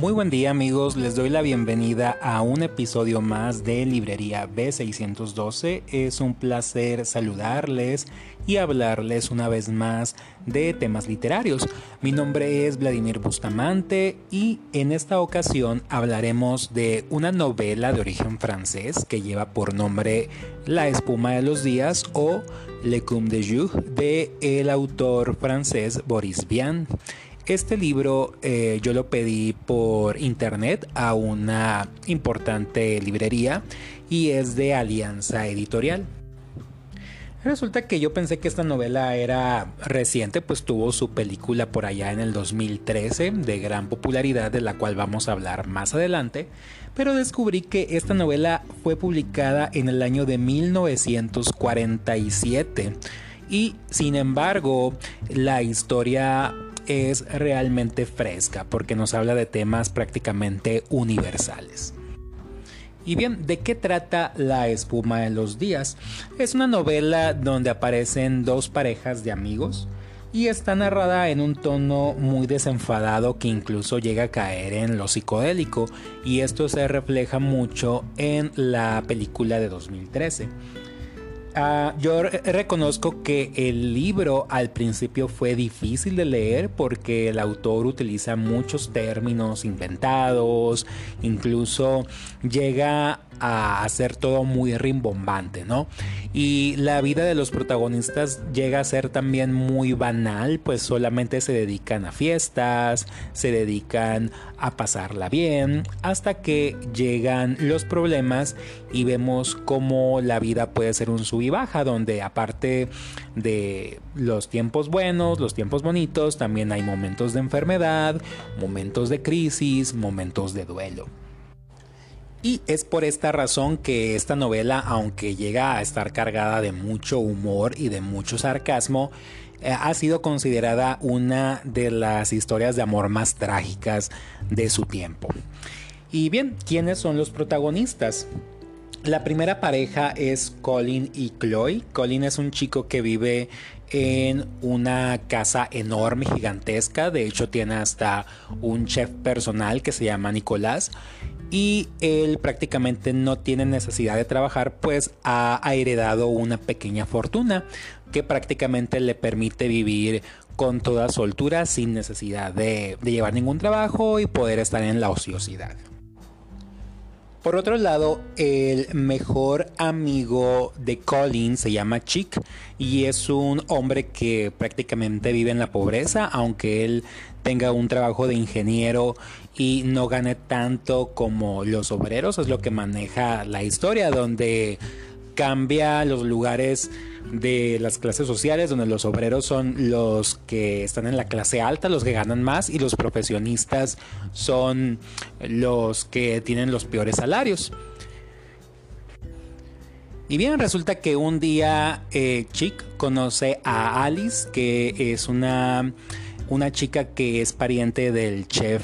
Muy buen día amigos, les doy la bienvenida a un episodio más de Librería B612. Es un placer saludarles y hablarles una vez más de temas literarios. Mi nombre es Vladimir Bustamante y en esta ocasión hablaremos de una novela de origen francés que lleva por nombre La espuma de los días o Le Cum de Jour de el autor francés Boris Vian. Este libro eh, yo lo pedí por internet a una importante librería y es de Alianza Editorial. Resulta que yo pensé que esta novela era reciente, pues tuvo su película por allá en el 2013 de gran popularidad de la cual vamos a hablar más adelante, pero descubrí que esta novela fue publicada en el año de 1947 y sin embargo la historia es realmente fresca porque nos habla de temas prácticamente universales. Y bien, ¿de qué trata La espuma de los días? Es una novela donde aparecen dos parejas de amigos y está narrada en un tono muy desenfadado que incluso llega a caer en lo psicodélico y esto se refleja mucho en la película de 2013. Ah, yo reconozco que el libro al principio fue difícil de leer porque el autor utiliza muchos términos inventados, incluso llega a hacer todo muy rimbombante, ¿no? Y la vida de los protagonistas llega a ser también muy banal, pues solamente se dedican a fiestas, se dedican a pasarla bien, hasta que llegan los problemas y vemos cómo la vida puede ser un y baja, donde aparte de los tiempos buenos, los tiempos bonitos, también hay momentos de enfermedad, momentos de crisis, momentos de duelo. Y es por esta razón que esta novela, aunque llega a estar cargada de mucho humor y de mucho sarcasmo, eh, ha sido considerada una de las historias de amor más trágicas de su tiempo. Y bien, ¿quiénes son los protagonistas? La primera pareja es Colin y Chloe. Colin es un chico que vive en una casa enorme, gigantesca. De hecho, tiene hasta un chef personal que se llama Nicolás y él prácticamente no tiene necesidad de trabajar pues ha heredado una pequeña fortuna que prácticamente le permite vivir con toda soltura sin necesidad de, llevar ningún trabajo y poder estar en la ociosidad. Por otro lado, el mejor amigo de Colin se llama Chick y es un hombre que prácticamente vive en la pobreza, aunque él tenga un trabajo de ingeniero y no gane tanto como los obreros, es lo que maneja la historia, donde cambia los lugares de las clases sociales, donde los obreros son los que están en la clase alta, los que ganan más, y los profesionistas son los que tienen los peores salarios. Y bien, resulta que un día eh, Chick conoce a Alice, que es una, una chica que es pariente del chef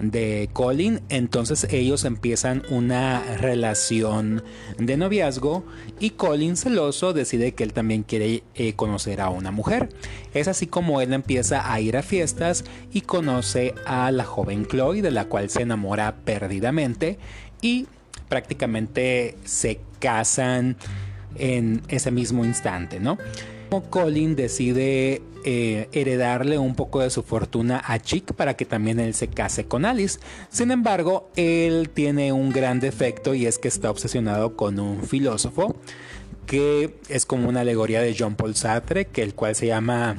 de Colin, entonces ellos empiezan una relación de noviazgo y Colin celoso decide que él también quiere eh, conocer a una mujer. Es así como él empieza a ir a fiestas y conoce a la joven Chloe de la cual se enamora perdidamente y prácticamente se casan en ese mismo instante, ¿no? Colin decide eh, heredarle un poco de su fortuna a Chick para que también él se case con Alice. Sin embargo, él tiene un gran defecto y es que está obsesionado con un filósofo que es como una alegoría de John Paul Sartre, que el cual se llama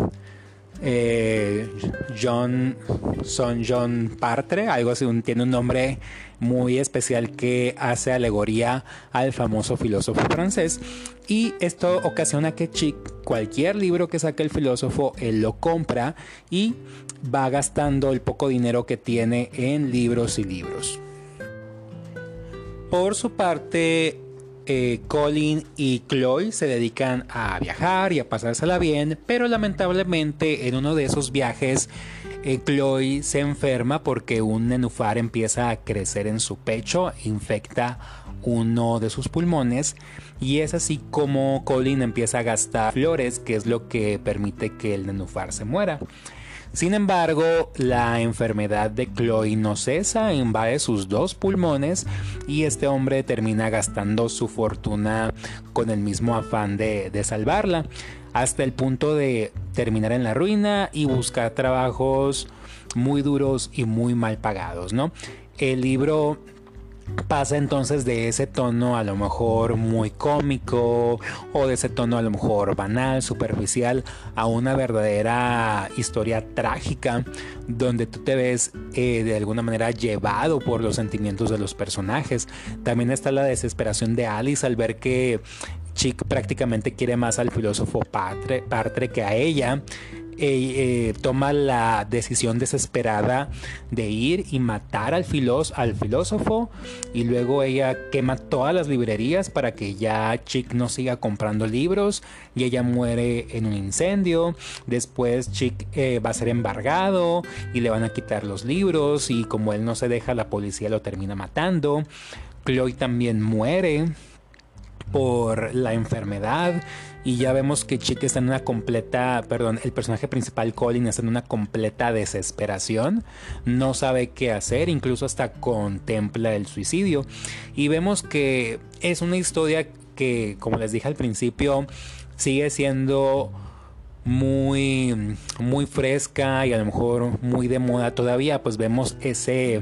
eh, John Son John Partre, algo así, tiene un nombre muy especial que hace alegoría al famoso filósofo francés y esto ocasiona que Chick cualquier libro que saque el filósofo él lo compra y va gastando el poco dinero que tiene en libros y libros. Por su parte, eh, Colin y Chloe se dedican a viajar y a pasársela bien, pero lamentablemente en uno de esos viajes eh, Chloe se enferma porque un nenufar empieza a crecer en su pecho, infecta uno de sus pulmones y es así como Colin empieza a gastar flores, que es lo que permite que el nenufar se muera. Sin embargo, la enfermedad de Chloe no cesa, invade sus dos pulmones y este hombre termina gastando su fortuna con el mismo afán de, de salvarla, hasta el punto de terminar en la ruina y buscar trabajos muy duros y muy mal pagados, ¿no? El libro pasa entonces de ese tono a lo mejor muy cómico o de ese tono a lo mejor banal, superficial, a una verdadera historia trágica donde tú te ves eh, de alguna manera llevado por los sentimientos de los personajes. También está la desesperación de Alice al ver que Chick prácticamente quiere más al filósofo Partre que a ella eh, toma la decisión desesperada de ir y matar al, al filósofo y luego ella quema todas las librerías para que ya Chick no siga comprando libros y ella muere en un incendio. Después Chick eh, va a ser embargado y le van a quitar los libros y como él no se deja la policía lo termina matando. Chloe también muere por la enfermedad y ya vemos que Chick está en una completa, perdón, el personaje principal Colin está en una completa desesperación, no sabe qué hacer, incluso hasta contempla el suicidio. Y vemos que es una historia que, como les dije al principio, sigue siendo muy muy fresca y a lo mejor muy de moda todavía, pues vemos ese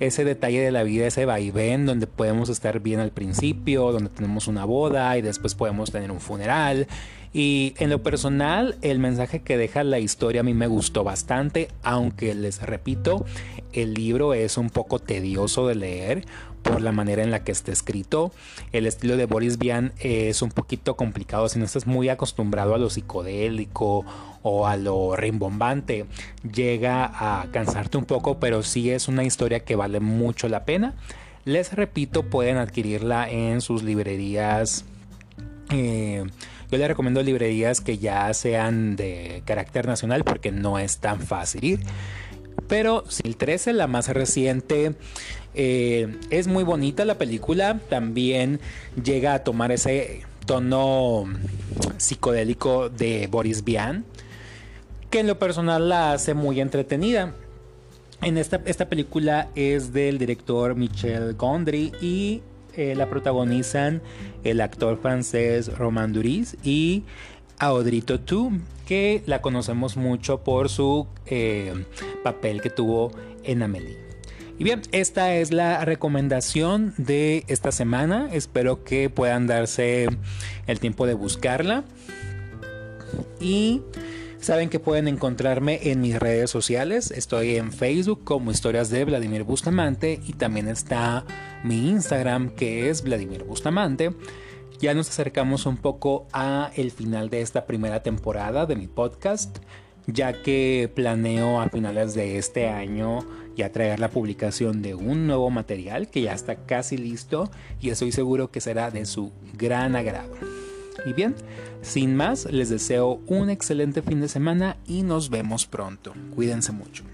ese detalle de la vida, ese vaivén donde podemos estar bien al principio, donde tenemos una boda y después podemos tener un funeral. Y en lo personal, el mensaje que deja la historia a mí me gustó bastante, aunque les repito, el libro es un poco tedioso de leer por la manera en la que está escrito. El estilo de Boris Vian es un poquito complicado si no estás muy acostumbrado a lo psicodélico o a lo rimbombante. Llega a cansarte un poco, pero sí es una historia que vale mucho la pena. Les repito, pueden adquirirla en sus librerías. Eh, yo les recomiendo librerías que ya sean de carácter nacional porque no es tan fácil ir. Pero si el 13, la más reciente, eh, es muy bonita la película. También llega a tomar ese tono psicodélico de Boris Vian, que en lo personal la hace muy entretenida. En esta, esta película es del director Michel Gondry y eh, la protagonizan el actor francés Romain Duris y Audrey Tautou, que la conocemos mucho por su eh, papel que tuvo en Amélie. Y bien, esta es la recomendación de esta semana. Espero que puedan darse el tiempo de buscarla. Y saben que pueden encontrarme en mis redes sociales. Estoy en Facebook como Historias de Vladimir Bustamante y también está mi Instagram que es Vladimir Bustamante. Ya nos acercamos un poco a el final de esta primera temporada de mi podcast, ya que planeo a finales de este año y a traer la publicación de un nuevo material que ya está casi listo y estoy seguro que será de su gran agrado. Y bien, sin más, les deseo un excelente fin de semana y nos vemos pronto. Cuídense mucho.